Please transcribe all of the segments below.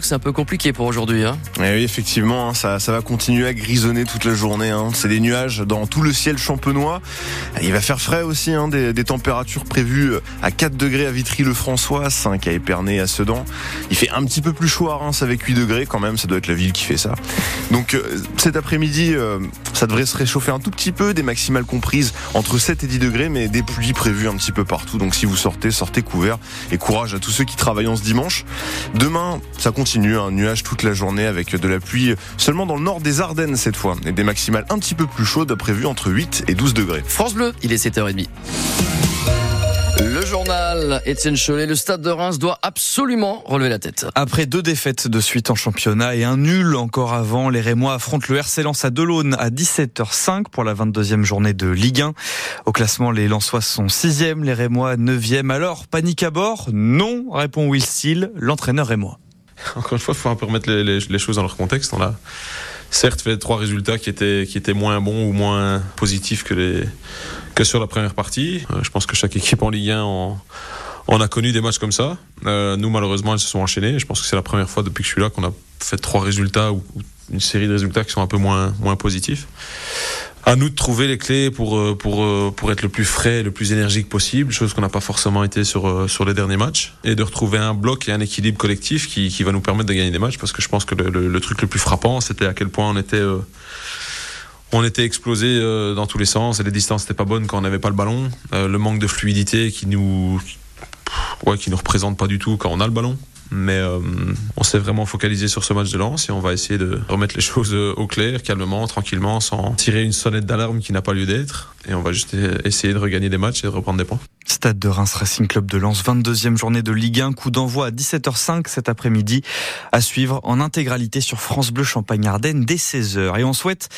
C'est un peu compliqué pour aujourd'hui. Hein. Eh oui, effectivement, hein, ça, va continuer à grisonner toute la journée. Hein. C'est des nuages dans tout le ciel champenois. Il va faire frais aussi, hein, des, températures prévues à 4 degrés à Vitry-le-François, 5 à Épernay, à Sedan. Il fait un petit peu plus chaud à Reims avec 8 degrés quand même, ça doit être la ville qui fait ça. Donc euh, cet après-midi, euh, ça devrait se réchauffer un tout petit peu, des maximales comprises entre 7 et 10 degrés, mais des pluies prévues un petit peu partout. Donc si vous sortez, sortez couvert et courage à tous ceux qui travaillent en ce dimanche. Demain, ça continue, un nuage toute la journée avec de la pluie seulement dans le nord des Ardennes cette fois et des maximales un petit peu plus chaudes prévues entre 8 et 12 degrés. France Bleu, il est 7h30. Le journal, Étienne Cholet, le stade de Reims doit absolument relever la tête. Après deux défaites de suite en championnat et un nul encore avant, les Rémois affrontent le RC Lens à Delaune à 17h05 pour la 22e journée de Ligue 1. Au classement, les Lensois sont 6e, les Rémois 9e. Alors, panique à bord Non, répond Will Steele, l'entraîneur rémois. Encore une fois, il faut un peu remettre les, les, les, choses dans leur contexte. On a certes fait trois résultats qui étaient, qui étaient moins bons ou moins positifs que, les, que sur la première partie. Euh, je pense que chaque équipe en Ligue 1 en, on a connu des matchs comme ça. Euh, nous, malheureusement, elles se sont enchaînées. Je pense que c'est la première fois depuis que je suis là qu'on a fait trois résultats ou, ou, une série de résultats qui sont un peu moins, moins positifs. À nous de trouver les clés pour, pour, pour être le plus frais, le plus énergique possible, chose qu'on n'a pas forcément été sur, sur les derniers matchs, et de retrouver un bloc et un équilibre collectif qui, qui va nous permettre de gagner des matchs, parce que je pense que le, le, truc le plus frappant, c'était à quel point on était... Euh, on était explosé euh, dans tous les sens et les distances n'étaient pas bonnes quand on n'avait pas le ballon. Euh, le manque de fluidité qui nous, ouais, qui nous représente pas du tout quand on a le ballon. Mais euh, on s'est vraiment focalisé sur ce match de lance et on va essayer de remettre les choses au clair, calmement, tranquillement, sans tirer une sonnette d'alarme qui n'a pas lieu d'être. Et on va juste essayer de regagner des matchs et de reprendre des points. Stade de Reims Racing Club de Lens, 22e journée de Ligue 1, coup d'envoi à 17h05 cet après-midi, à suivre en intégralité sur France Bleu Champagne-Ardenne dès 16h. Et on souhaite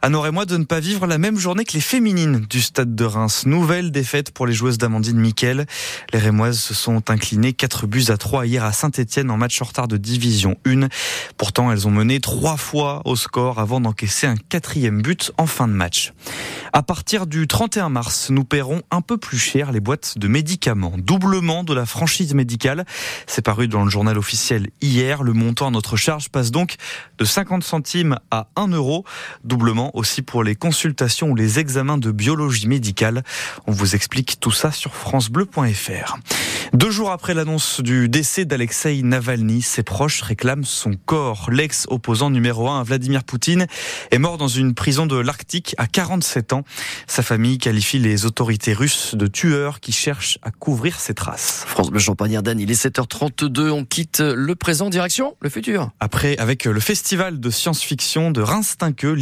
à nos moi de ne pas vivre la même journée que les féminines du stade de Reims. Nouvelle défaite pour les joueuses d'Amandine Miquel. Les Rémoises se sont inclinées 4 buts à 3 hier à Saint-Etienne en match en retard de division 1. Pourtant, elles ont mené trois fois au score avant d'encaisser un quatrième but en fin de match. À partir du 31 mars, nous paierons un peu plus cher les boîtes de médicaments. Doublement de la franchise médicale. C'est paru dans le journal officiel hier. Le montant à notre charge passe donc de 50 centimes à 1 euro. Doublement aussi pour les consultations ou les examens de biologie médicale. On vous explique tout ça sur francebleu.fr. Deux jours après l'annonce du décès d'Alexei Navalny, ses proches réclament son corps. L'ex-opposant numéro un, Vladimir Poutine, est mort dans une prison de l'Arctique à 47 ans. Sa famille qualifie les autorités russes de tueurs qui cherchent à couvrir ses traces. France Bleu Champagne Ardenne, il est 7h32, on quitte le présent direction le futur. Après, avec le festival de science-fiction de Reims-Tinqueux,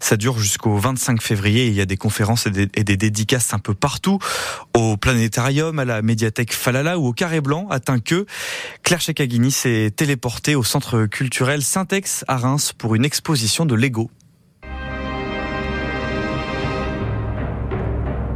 ça dure jusqu'au 25 février. Il y a des conférences et des, et des dédicaces un peu partout, au planétarium, à la médiathèque Falala ou au Carré Blanc à Tinqueux. Claire Chekagini s'est téléportée au centre culturel Syntex à Reims pour une exposition de Lego.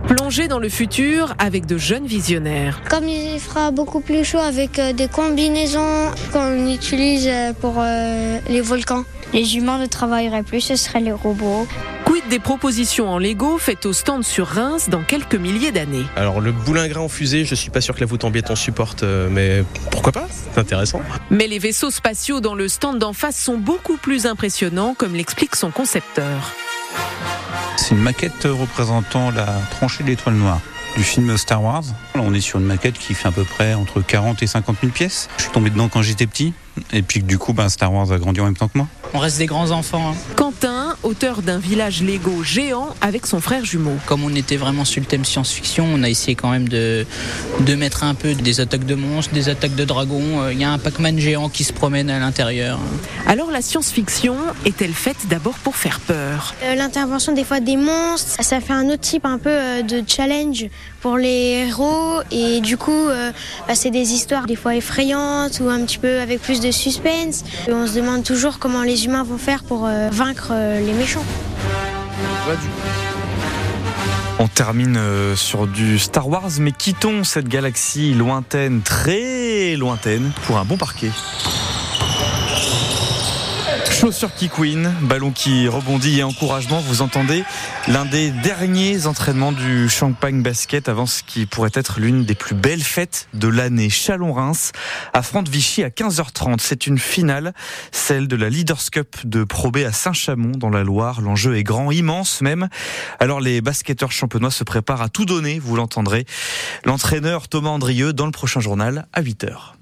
Plonger dans le futur avec de jeunes visionnaires. Comme il fera beaucoup plus chaud avec des combinaisons qu'on utilise pour les volcans. Les humains ne travailleraient plus, ce seraient les robots. Quid des propositions en Lego faites au stand sur Reims dans quelques milliers d'années Alors le boulingrin en fusée, je suis pas sûr que la voûte en béton supporte, mais pourquoi pas? C'est intéressant. Mais les vaisseaux spatiaux dans le stand d'en face sont beaucoup plus impressionnants, comme l'explique son concepteur. C'est une maquette représentant la tranchée de l'étoile noire du film Star Wars. On est sur une maquette qui fait à peu près entre 40 et 50 000 pièces. Je suis tombé dedans quand j'étais petit. Et puis du coup, ben, Star Wars a grandi en même temps que moi. On reste des grands enfants. Hein. Quentin, auteur d'un village Lego géant avec son frère jumeau. Comme on était vraiment sur le thème science-fiction, on a essayé quand même de, de mettre un peu des attaques de monstres, des attaques de dragons. Il y a un Pac-Man géant qui se promène à l'intérieur. Alors la science-fiction est-elle faite d'abord pour faire peur? Euh, L'intervention des fois des monstres, ça fait un autre type un peu euh, de challenge pour les héros. Et du coup, euh, bah, c'est des histoires des fois effrayantes ou un petit peu avec plus de suspense. Et on se demande toujours comment les humains vont faire pour euh, vaincre euh, les méchants. On termine sur du Star Wars, mais quittons cette galaxie lointaine, très lointaine, pour un bon parquet. Chaussure qui queen, ballon qui rebondit et encouragement. Vous entendez l'un des derniers entraînements du Champagne Basket avant ce qui pourrait être l'une des plus belles fêtes de l'année. Chalon-Reims affronte Vichy à 15h30. C'est une finale, celle de la Leaders Cup de Pro B à Saint-Chamond dans la Loire. L'enjeu est grand, immense même. Alors les basketteurs champenois se préparent à tout donner, vous l'entendrez. L'entraîneur Thomas Andrieux dans le prochain journal à 8h.